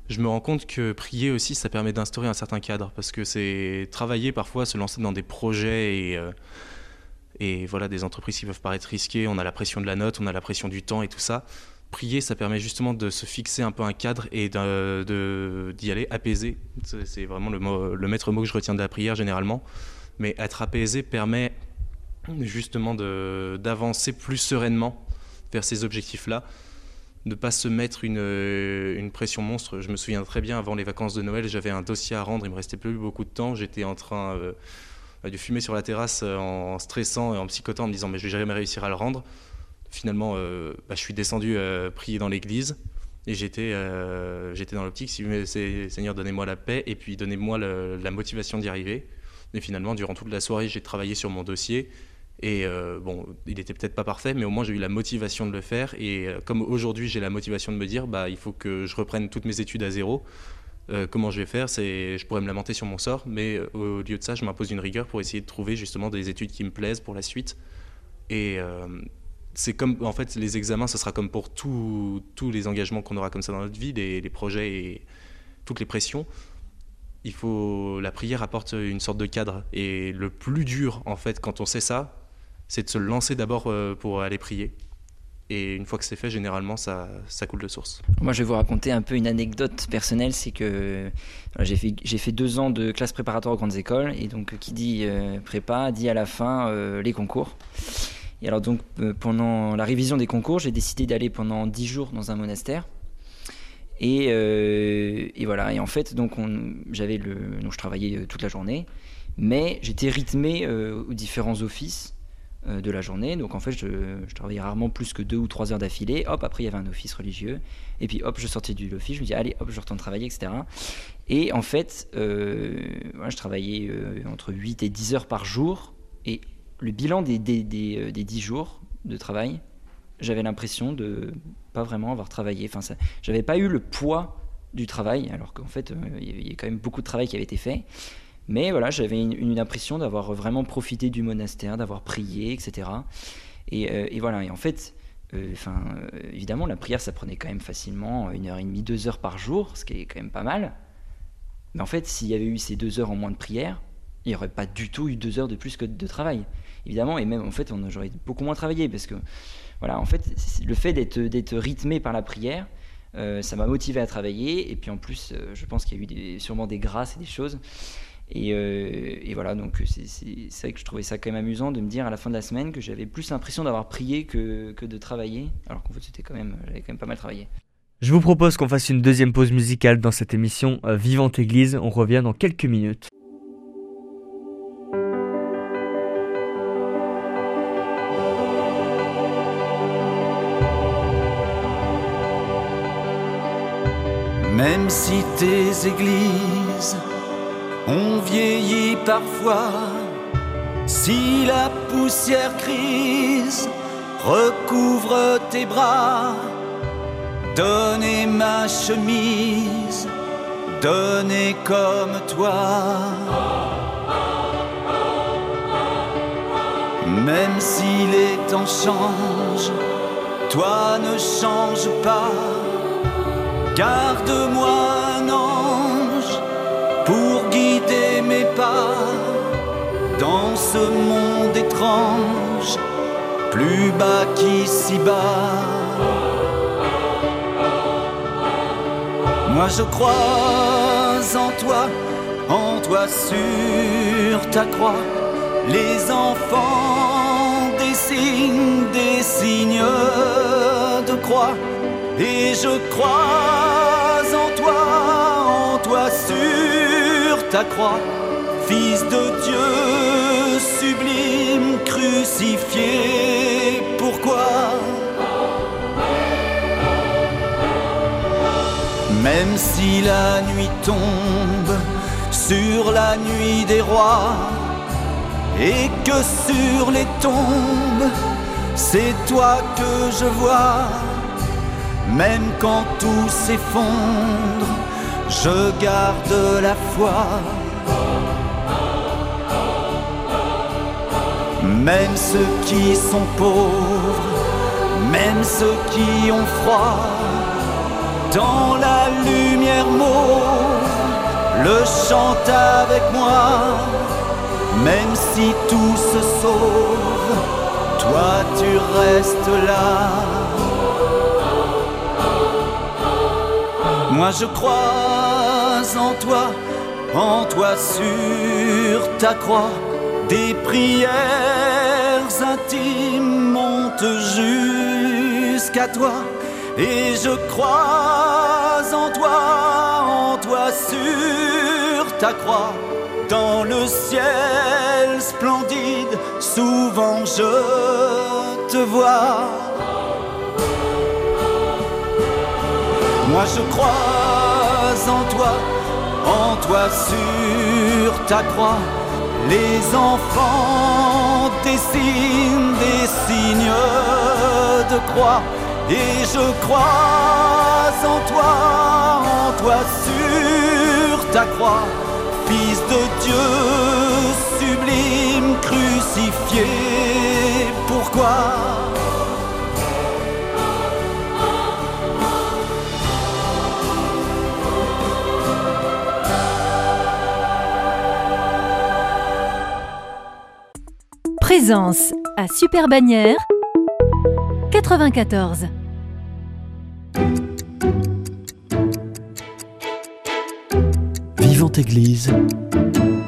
je me rends compte que prier aussi, ça permet d'instaurer un certain cadre parce que c'est travailler parfois, se lancer dans des projets et et voilà, des entreprises qui peuvent paraître risquées, on a la pression de la note, on a la pression du temps et tout ça. Prier, ça permet justement de se fixer un peu un cadre et d'y aller apaisé. C'est vraiment le maître mot que je retiens de la prière généralement. Mais être apaisé permet justement d'avancer plus sereinement vers ces objectifs-là, de ne pas se mettre une, une, pression monstre. Je me souviens très bien, avant les vacances de Noël, j'avais un dossier à rendre, il me restait plus beaucoup de temps, j'étais en train... Euh, du fumer sur la terrasse euh, en stressant et en psychotant en me disant mais je vais jamais réussir à le rendre. Finalement, euh, bah, je suis descendu euh, prier dans l'église et j'étais j'étais dans l'optique Seigneur donnez-moi la paix et puis donnez-moi la motivation d'y arriver. Et finalement, durant toute la soirée, j'ai travaillé sur mon dossier. Et bon, il n'était peut-être pas parfait, mais au moins j'ai eu la motivation de le faire. Et comme aujourd'hui j'ai la motivation de me dire, bah, il faut que je reprenne toutes mes études à zéro, euh, comment je vais faire? Je pourrais me lamenter sur mon sort, mais euh, au lieu de ça, je m'impose une rigueur pour essayer de trouver justement des études qui me plaisent pour la suite. Et euh, c'est comme, en fait, les examens, ce sera comme pour tous les engagements qu'on aura comme ça dans notre vie, les, les, projets et toutes les pressions. Il faut, la prière apporte une sorte de cadre. Et le plus dur, en fait, quand on sait ça, c'est de se lancer d'abord pour aller prier. Et une fois que c'est fait, généralement, ça, ça, coule de source. Moi, je vais vous raconter un peu une anecdote personnelle. C'est que j'ai fait, fait, deux ans de classe préparatoire aux grandes écoles. Et donc, qui dit euh, prépa, dit à la fin euh, les concours. Et alors, donc, euh, pendant la révision des concours, j'ai décidé d'aller pendant dix jours dans un monastère. Et, et, voilà. Et en fait, donc, j'avais le, donc, je travaillais toute la journée. Mais j'étais rythmé aux différents offices. Euh, de la journée. Donc en fait, je, travaillais rarement plus que deux ou trois heures d'affilée. Hop, après il y avait un office religieux. Et puis hop, je sortais du office, je me dis allez, hop, je retourne travailler, etc. Et en fait, euh, je travaillais euh, entre 8 et 10 heures par jour. Et le bilan des, des, des, 10 jours de travail, j'avais l'impression de pas vraiment avoir travaillé. Enfin, j'avais pas eu le poids du travail, alors qu'en fait, il y a quand même beaucoup de travail qui avait été fait. Mais voilà, j'avais une, impression d'avoir vraiment profité du monastère, d'avoir prié, etc. Euh, et, voilà, et en fait, euh, euh, évidemment, la prière, ça prenait quand même facilement une heure et demie, deux heures par jour, ce qui est quand même pas mal. Mais en fait, s'il y avait eu ces deux heures en moins de prière, il n'y aurait pas du tout eu deux heures de plus que de travail. Évidemment, et même en fait, on aurait beaucoup moins travaillé parce que, voilà, en fait, le fait d'être rythmé par la prière, ça m'a motivé à travailler. Et puis en plus, je pense qu'il y a eu sûrement des grâces et des choses. Et, euh, voilà, donc c'est vrai que je trouvais ça quand même amusant de me dire à la fin de la semaine que j'avais plus l'impression d'avoir prié que, que, de travailler, alors qu'en fait c'était quand même, j'avais quand même pas mal travaillé. Je vous propose qu'on fasse une deuxième pause musicale dans cette émission Vivante Église. On revient dans quelques minutes. Même si tes églises ont vieilli parfois, si la poussière grise recouvre tes bras, donnez ma chemise, donnez comme toi. Même si les temps changent, toi ne change pas Garde-moi mes pas dans ce monde étrange, plus bas qu'ici-bas. Moi je crois en toi, en toi sur ta croix. Les enfants dessinent des signes de croix et je crois en toi, en toi sur ta croix, Fils de Dieu sublime, crucifié. Pourquoi? Même si la nuit tombe sur la nuit des rois, et que sur les tombes, c'est toi que je vois même quand tout s'effondre, je garde la foi. Même ceux qui sont pauvres, même ceux qui ont froid, dans la lumière mauve, le chantent avec moi. Même si tout se sauve, toi tu restes là. Moi je crois en toi, en toi sur ta croix. Des prières intimes montent jusqu'à toi. Et je crois en toi, en toi sur ta croix. Dans le ciel splendide, souvent je te vois. Moi je crois en toi, en toi sur ta croix. Les enfants dessinent des signes de croix. Et je crois en toi, en toi sur ta croix. Fils de Dieu sublime crucifié. Pourquoi? Présence à Super Bagnères 94. Vivante Église,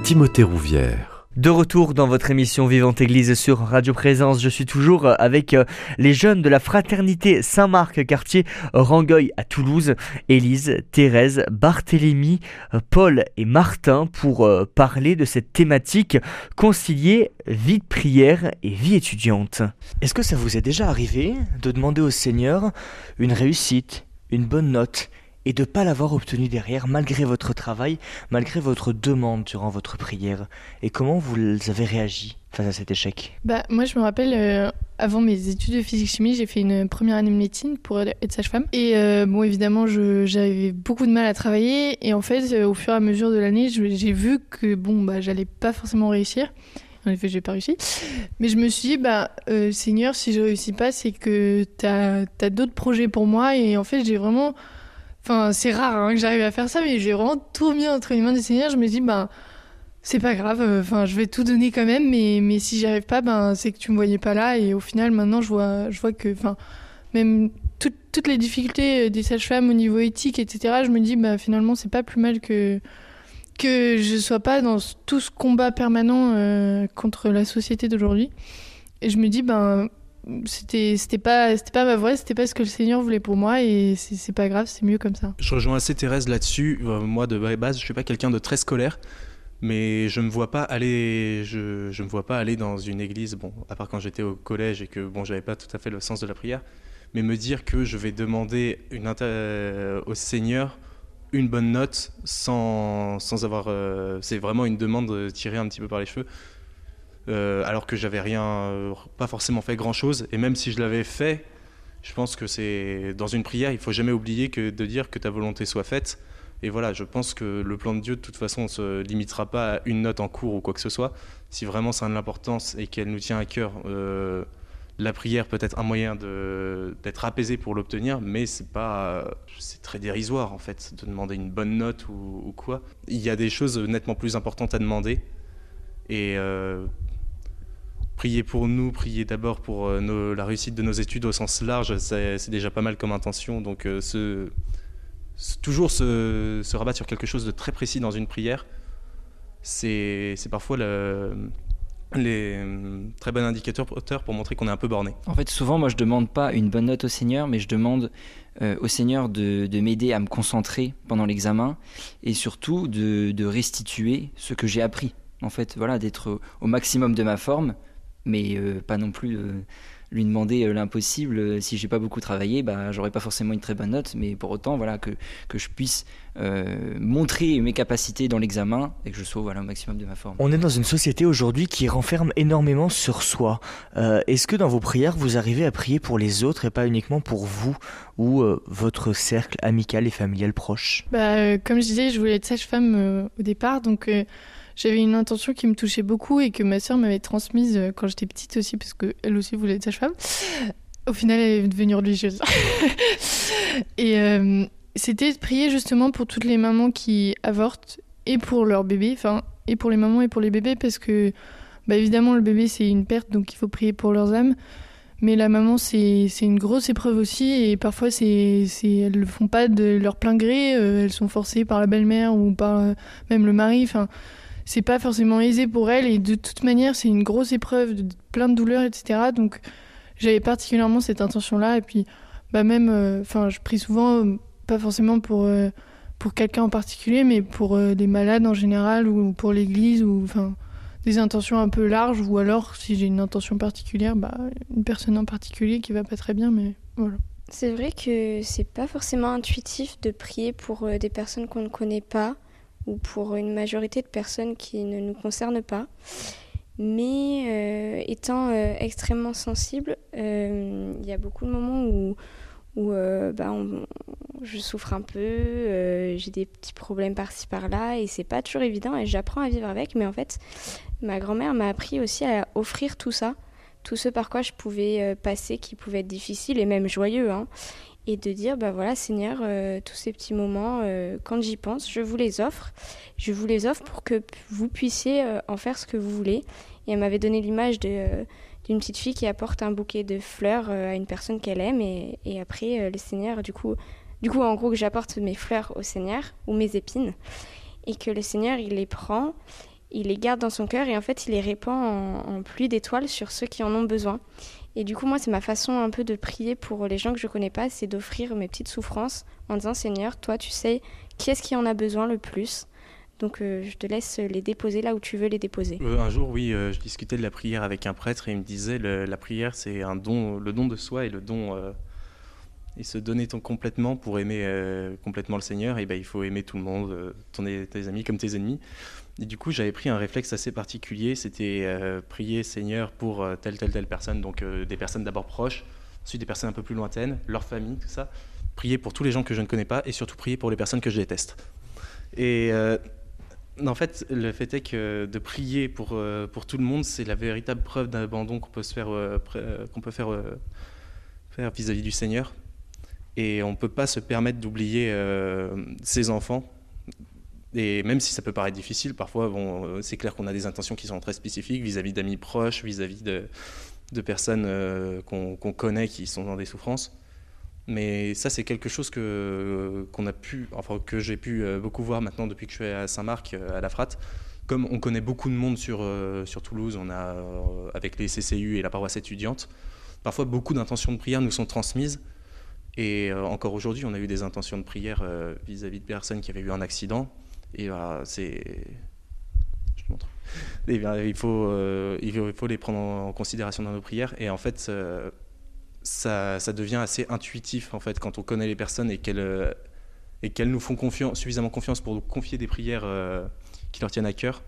Timothée Rouvière. De retour dans votre émission Vivante Église sur Radio Présence, je suis toujours avec euh, les jeunes de la fraternité Saint-Marc, quartier Rangueil à Toulouse, Élise, Thérèse, Barthélemy, euh, Paul et Martin pour euh, parler de cette thématique concilier vie de prière et vie étudiante. Est-ce que ça vous est déjà arrivé de demander au Seigneur une réussite, une bonne note et de ne pas l'avoir obtenu derrière, malgré votre travail, malgré votre demande durant votre prière. Et comment vous avez réagi face à cet échec? Bah, Moi, je me rappelle, euh, avant mes études de physique-chimie, j'ai fait une première année de médecine pour être sage-femme. Et euh, bon, évidemment, j'avais beaucoup de mal à travailler. Et en fait, euh, au fur et à mesure de l'année, j'ai vu que bon, bah, j'allais pas forcément réussir. En effet, j'ai pas réussi. Mais je me suis dit, bah, Seigneur, si je réussis pas, c'est que tu as d'autres projets pour moi. Et en fait, j'ai vraiment Enfin, c'est rare hein, que j'arrive à faire ça, mais j'ai vraiment tout mis entre les mains du Seigneur. Je me dis, ben, c'est pas grave, enfin, je vais tout donner quand même, mais, mais si j'y arrive pas, ben, c'est que tu me voyais pas là. Et au final, maintenant, je vois, je vois que, enfin, même toutes les difficultés des sages-femmes au niveau éthique, etc., je me dis, bah, finalement, c'est pas plus mal que, que je sois pas dans tout ce combat permanent euh, contre la société d'aujourd'hui. Et je me dis, ben, c'était c'était pas c'était pas ma voix c'était pas ce que le Seigneur voulait pour moi et c'est pas grave c'est mieux comme ça. Je rejoins assez Thérèse là-dessus. Euh, moi de base je suis pas quelqu'un de très scolaire mais je me vois pas aller je, je me vois pas aller dans une église bon à part quand j'étais au collège et que bon j'avais pas tout à fait le sens de la prière mais me dire que je vais demander une euh, au Seigneur une bonne note sans, sans avoir euh, c'est vraiment une demande tirée un petit peu par les cheveux euh, alors que j'avais rien, euh, pas forcément fait grand chose. Et même si je l'avais fait, je pense que c'est dans une prière, il faut jamais oublier que de dire que ta volonté soit faite. Et voilà, je pense que le plan de Dieu, de toute façon, ne se limitera pas à une note en cours ou quoi que ce soit. Si vraiment ça a de l'importance et qu'elle nous tient à cœur, euh, la prière peut être un moyen d'être apaisé pour l'obtenir, mais c'est pas, c'est très dérisoire en fait de demander une bonne note ou, ou, quoi. Il y a des choses nettement plus importantes à demander. Et prier pour nous, prier d'abord pour euh, la réussite de nos études au sens large, c'est déjà pas mal comme intention. Donc euh, toujours se, rabattre sur quelque chose de très précis dans une prière, c'est parfois le, les euh, très bons indicateurs pour montrer qu'on est un peu borné. En fait, souvent, moi, je demande pas une bonne note au Seigneur, mais je demande au Seigneur de, m'aider à me concentrer pendant l'examen et surtout de, de, restituer ce que j'ai appris. En fait, voilà, d'être au maximum de ma forme mais euh, pas non plus euh, lui demander euh, l'impossible. Si j'ai pas beaucoup travaillé, bah, j'aurais pas forcément une très bonne note, mais pour autant, voilà, que, que je puisse montrer mes capacités dans l'examen et que je sois voilà, au maximum de ma forme. On est dans une société aujourd'hui qui renferme énormément sur soi. Est-ce que dans vos prières, vous arrivez à prier pour les autres et pas uniquement pour vous ou votre cercle amical et familial proche? Bah, Comme je disais, je voulais être sage-femme au départ, donc j'avais une intention qui me touchait beaucoup et que ma sœur m'avait transmise euh, quand j'étais petite aussi, parce qu'elle aussi voulait être sage-femme. Au final, elle est devenue religieuse. et euh, c'était de prier justement pour toutes les mamans qui avortent et pour leurs bébés, enfin, et pour les mamans et pour les bébés, parce que, bah, évidemment, le bébé, c'est une perte, donc il faut prier pour leurs âmes. Mais la maman, c'est une grosse épreuve aussi, et parfois, c'est elles le font pas de leur plein gré, euh, elles sont forcées par la belle-mère ou par même le mari, enfin c'est pas forcément aisé pour elle et de toute manière c'est une grosse épreuve de plein de douleurs etc donc j'avais particulièrement cette intention là et puis bah même euh, enfin je prie souvent pas forcément pour euh, pour quelqu'un en particulier mais pour euh, des malades en général ou pour l'église ou enfin des intentions un peu larges ou alors si j'ai une intention particulière bah une personne en particulier qui va pas très bien mais voilà. C'est vrai que c'est pas forcément intuitif de prier pour des personnes qu'on ne connaît pas ou pour une majorité de personnes qui ne nous concernent pas. Mais euh, étant euh, extrêmement sensible, euh, il y a beaucoup de moments où, bah, je souffre un peu, j'ai des petits problèmes par-ci par-là et c'est pas toujours évident et j'apprends à vivre avec. Mais en fait, ma grand-mère m'a appris aussi à offrir tout ça, tout ce par quoi je pouvais passer qui pouvait être difficile et même joyeux. Hein et de dire bah voilà Seigneur euh, tous ces petits moments euh, quand j'y pense je vous les offre. Je vous les offre pour que vous puissiez euh, en faire ce que vous voulez. Et elle m'avait donné l'image de d'une petite fille qui apporte un bouquet de fleurs à une personne qu'elle aime. Et, après le Seigneur du coup du coup en gros que j'apporte mes fleurs au Seigneur ou mes épines. Et que le Seigneur il les prend il les garde dans son cœur et en fait il les répand en, en pluie d'étoiles sur ceux qui en ont besoin et du coup, moi, c'est ma façon un peu de prier pour les gens que je connais pas, c'est d'offrir mes petites souffrances en disant Seigneur, toi, tu sais qui est-ce qui en a besoin le plus. Donc, euh, je te laisse les déposer là où tu veux les déposer. Euh, un jour, oui, euh, je discutais de la prière avec un prêtre et il me disait la prière, c'est un don, le don de soi et le don et se donner ton complètement pour aimer complètement le Seigneur. Et ben, il faut aimer tout le monde, ton, tes amis comme tes ennemis. Du coup, j'avais pris un réflexe assez particulier, c'était euh, prier Seigneur pour euh, telle, telle, telle personne, donc euh, des personnes d'abord proches, ensuite des personnes un peu plus lointaines, leur famille, tout ça. Prier pour tous les gens que je ne connais pas et surtout prier pour les personnes que je déteste. Et en fait, le fait est que de prier pour, pour tout le monde, c'est la véritable preuve d'abandon qu'on peut, se faire, qu'on peut faire vis-à-vis du Seigneur. Et on ne peut pas se permettre d'oublier ses enfants. Et même si ça peut paraître difficile, parfois, bon, c'est clair qu'on a des intentions qui sont très spécifiques vis-à-vis d'amis proches, vis-à-vis de, personnes qu'on connaît qui sont dans des souffrances. Mais ça, c'est quelque chose que, qu'on a pu, enfin, que j'ai pu euh, beaucoup voir maintenant depuis que je suis à Saint-Marc, euh, à la Frate. Comme on connaît beaucoup de monde sur, euh, sur Toulouse, on a, avec les CCU et la paroisse étudiante, parfois beaucoup d'intentions de prière nous sont transmises. Et encore aujourd'hui, on a eu des intentions de prière vis-à-vis de personnes qui avaient eu un accident. Et voilà, c'est. Je te montre. Et il, faut, il faut les prendre en considération dans nos prières. Et en fait, ça, devient assez intuitif en fait quand on connaît les personnes et qu'elles euh, et qu'elles nous font suffisamment confiance pour nous confier des prières euh, qui leur tiennent à cœur,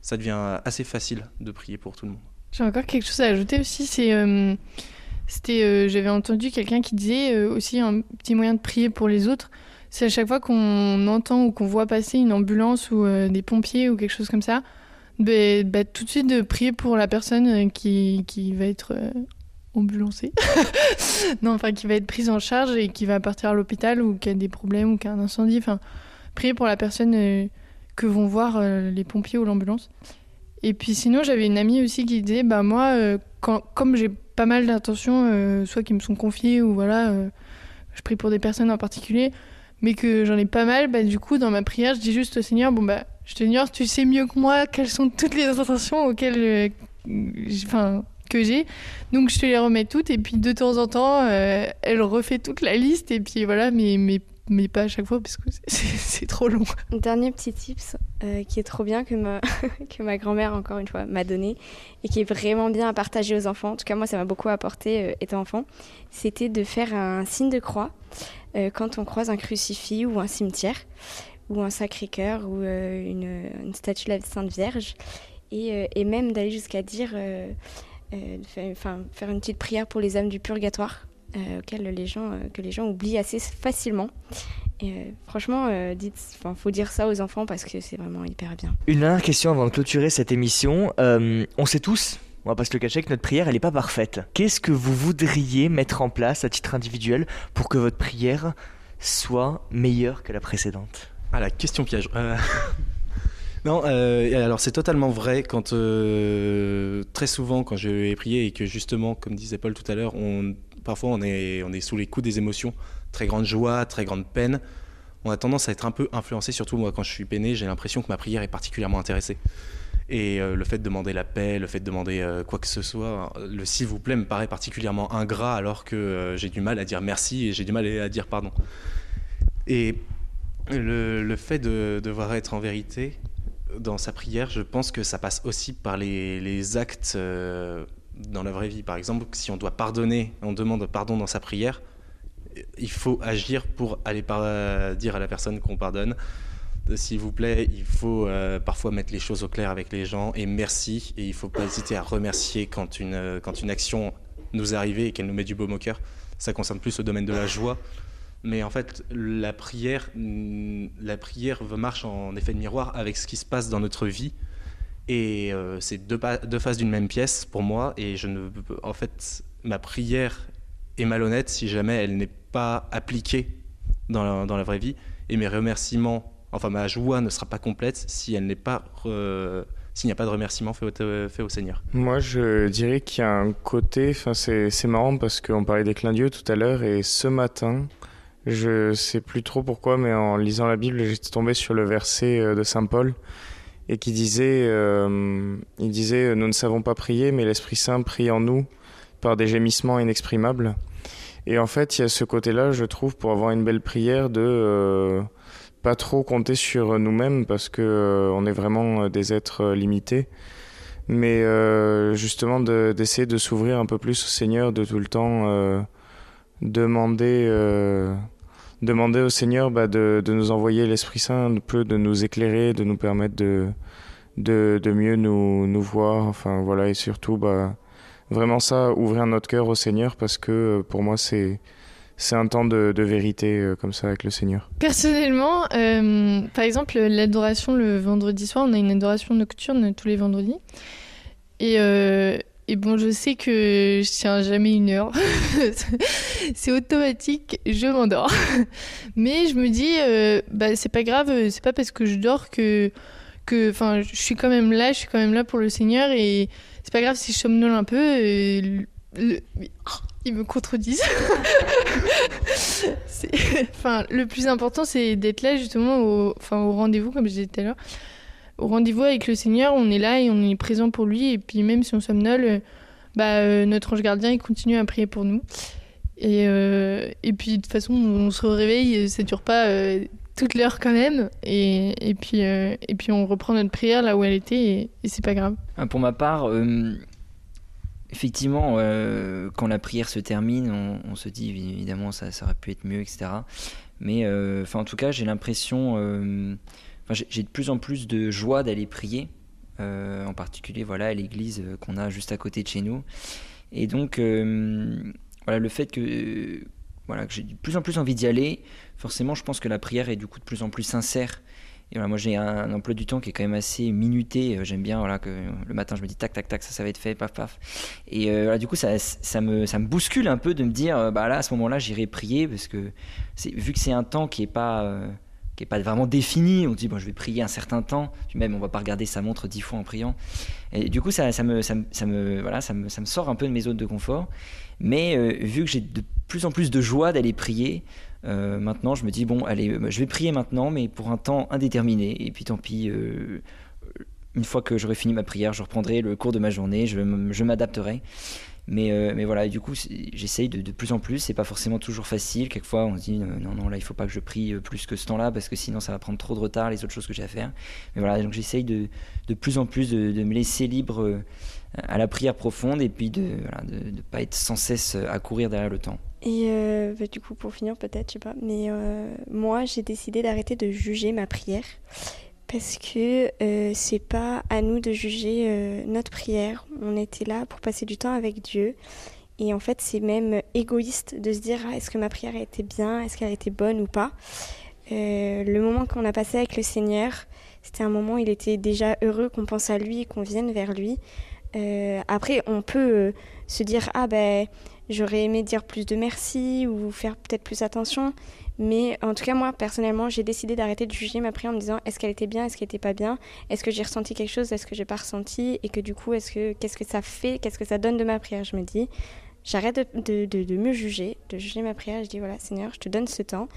ça devient assez facile de prier pour tout le monde. J'ai encore quelque chose à ajouter aussi, c'est euh, c'était j'avais entendu quelqu'un qui disait aussi un petit moyen de prier pour les autres, c'est à chaque fois qu'on entend ou qu'on voit passer une ambulance ou des pompiers ou quelque chose comme ça, bah, bah, tout de suite de prier pour la personne qui, qui va être ambulancée. non, enfin, qui va être prise en charge et qui va partir à l'hôpital ou qui a des problèmes ou qui a un incendie. Enfin, prier pour la personne euh, que vont voir euh, les pompiers ou l'ambulance. Et puis sinon, j'avais une amie aussi qui disait, bah moi, euh, comme j'ai pas mal d'intentions, soit qui me sont confiées ou voilà, je prie pour des personnes en particulier, mais que j'en ai pas mal, bah du coup, dans ma prière, je dis juste au Seigneur, bon bah, je te Seigneur, tu sais mieux que moi quelles sont toutes les intentions auxquelles, enfin, que j'ai. Donc je te les remets toutes et puis de temps en temps, euh, elle refait toute la liste et puis voilà, mais, mais, mais pas à chaque fois parce que c'est trop long. Dernier petit tips euh, qui est trop bien que ma, que ma grand-mère, encore une fois, m'a donné et qui est vraiment bien à partager aux enfants. En tout cas, moi, ça m'a beaucoup apporté euh, étant enfant. C'était de faire un signe de croix quand on croise un crucifix ou un cimetière ou un Sacré-Cœur ou une, statue de la Sainte Vierge. Et, et même d'aller jusqu'à dire euh, enfin, faire une petite prière pour les âmes du purgatoire, euh, auxquelles les gens, euh, que les gens oublient assez facilement. Et franchement, dites, faut dire ça aux enfants parce que c'est vraiment hyper bien. Une dernière question avant de clôturer cette émission. on sait tous, on va pas se le cacher, que notre prière, elle n'est pas parfaite. Qu'est-ce que vous voudriez mettre en place à titre individuel pour que votre prière soit meilleure que la précédente? Ah, la question piège. Non, euh, alors c'est totalement vrai quand euh, très souvent quand je vais prier et que justement, comme disait Paul tout à l'heure, on, parfois on est, sous les coups des émotions, très grande joie, très grande peine. On a tendance à être un peu influencé, surtout moi quand je suis peiné, j'ai l'impression que ma prière est particulièrement intéressée. Et euh, le fait de demander la paix, le fait de demander quoi que ce soit, le s'il vous plaît me paraît particulièrement ingrat alors que j'ai du mal à dire merci et j'ai du mal à dire pardon. Et le, fait de devoir être en vérité, dans sa prière, je pense que ça passe aussi par les, actes euh, dans la vraie vie. Par exemple, si on doit pardonner, on demande pardon dans sa prière, il faut agir pour aller dire à la personne qu'on pardonne. S'il vous plaît, il faut euh, parfois mettre les choses au clair avec les gens et merci. Et il ne faut pas hésiter à remercier quand une, quand une action nous est arrivée et qu'elle nous met du baume au cœur. Ça concerne plus le domaine de la joie mais en fait, la prière, mm, la prière marche en effet de miroir avec ce qui se passe dans notre vie. Et euh, c'est deux, faces d'une même pièce pour moi. Et je ne, en fait, ma prière est malhonnête si jamais elle n'est pas appliquée dans la, dans la, vraie vie. Et mes remerciements, enfin ma joie ne sera pas complète si elle n'est pas s'il n'y a pas de remerciement fait au Seigneur. Moi, je dirais qu'il y a un côté, enfin c'est marrant parce qu'on parlait des clins d'yeux tout à l'heure et ce matin, je sais plus trop pourquoi, mais en lisant la Bible, j'étais tombé sur le verset euh, de Saint Paul et qui disait, euh, il disait, nous ne savons pas prier, mais l'Esprit Saint prie en nous par des gémissements inexprimables. Et en fait, il y a ce côté-là, je trouve, pour avoir une belle prière, de euh, pas trop compter sur nous-mêmes parce que on est vraiment des êtres limités, mais justement d'essayer de, s'ouvrir un peu plus au Seigneur, de tout le temps demander demander au Seigneur bah, de, de, nous envoyer l'Esprit Saint, de nous éclairer, de nous permettre de, de, de mieux nous, nous, voir. Enfin voilà, et surtout, bah, vraiment ça, ouvrir notre cœur au Seigneur parce que euh, pour moi, c'est. C'est un temps de, de vérité euh, comme ça avec le Seigneur. Personnellement, euh, par exemple, l'adoration le vendredi soir, on a une adoration nocturne tous les vendredis. Et et bon, je sais que je tiens jamais une heure. c'est automatique, je m'endors. Mais je me dis, euh, bah, c'est pas grave, c'est pas parce que je dors que. enfin, je suis quand même là, je suis quand même là pour le Seigneur et c'est pas grave si je somnole un peu. Et le, ils me contredisent. enfin, le plus important, c'est d'être là justement au, au rendez-vous, comme je disais tout à l'heure. Au rendez-vous avec le Seigneur, on est là et on est présent pour lui. Et puis même si on somnole, bah, euh, notre ange gardien, il continue à prier pour nous. Et, euh, et puis de toute façon, on se réveille, ça dure pas euh, toute l'heure quand même. Et, et puis, et puis on reprend notre prière là où elle était et, et c'est pas grave. Pour ma part, effectivement, euh, quand la prière se termine, on, se dit évidemment ça, ça, aurait pu être mieux, etc. Mais euh, en tout cas, j'ai l'impression, euh, j'ai de plus en plus de joie d'aller prier, en particulier voilà à l'église qu'on a juste à côté de chez nous. Et donc voilà le fait que voilà que j'ai de plus en plus envie d'y aller, forcément, je pense que la prière est du coup de plus en plus sincère et voilà, moi j'ai un, emploi du temps qui est quand même assez minuté. Euh, j'aime bien voilà, que le matin je me dis tac tac tac, ça, ça va être fait, paf paf. Et euh, voilà, du coup ça, ça, me, ça me bouscule un peu de me dire, euh, bah là à ce moment-là j'irai prier parce que vu que c'est un temps qui est pas. Qui est pas vraiment défini, on dit bon je vais prier un certain temps, même on va pas regarder sa montre dix fois en priant. Et du coup ça, ça me, ça, me, voilà, ça me, ça me sort un peu de mes zones de confort. Mais vu que j'ai de plus en plus de joie d'aller prier, euh, maintenant, je me dis, bon, allez, euh, je vais prier maintenant, mais pour un temps indéterminé. Et puis tant pis, euh, une fois que j'aurai fini ma prière, je reprendrai le cours de ma journée, je, m'adapterai. Mais, mais voilà, du coup, j'essaye de, plus en plus. C'est pas forcément toujours facile. Quelquefois, on se dit non, non, là, il faut pas que je prie plus que ce temps-là parce que sinon, ça va prendre trop de retard les autres choses que j'ai à faire. Mais voilà, donc j'essaye de, de, plus en plus de, me laisser libre à la prière profonde et puis de ne pas être sans cesse à courir derrière le temps. Et euh, bah, du coup, pour finir, peut-être, je sais pas, mais euh, moi, j'ai décidé d'arrêter de juger ma prière parce que euh, c'est pas à nous de juger notre prière. On était là pour passer du temps avec Dieu. Et en fait, c'est même égoïste de se dire est-ce que ma prière a été bien, est-ce qu'elle a été bonne ou pas? le moment qu'on a passé avec le Seigneur, c'était un moment où il était déjà heureux qu'on pense à lui, qu'on vienne vers lui. après, on peut se dire ah ben J'aurais aimé dire plus de merci ou faire peut-être plus attention. Mais en tout cas, moi, personnellement, j'ai décidé d'arrêter de juger ma prière en me disant est-ce qu'elle était bien, est-ce qu'elle n'était pas bien, est-ce que j'ai ressenti quelque chose, est-ce que j'ai pas ressenti, et que du coup, est-ce que qu'est-ce que ça fait, qu'est-ce que ça donne de ma prière? Je me dis, j'arrête de, de, de, me juger, de juger ma prière. Je dis voilà, Seigneur, je te donne ce temps.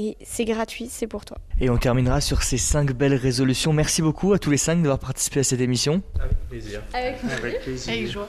Et c'est gratuit, c'est pour toi. Et on terminera sur ces cinq belles résolutions. Merci beaucoup à tous les cinq d'avoir participé à cette émission. Avec plaisir. Avec, Avec plaisir. Avec joie.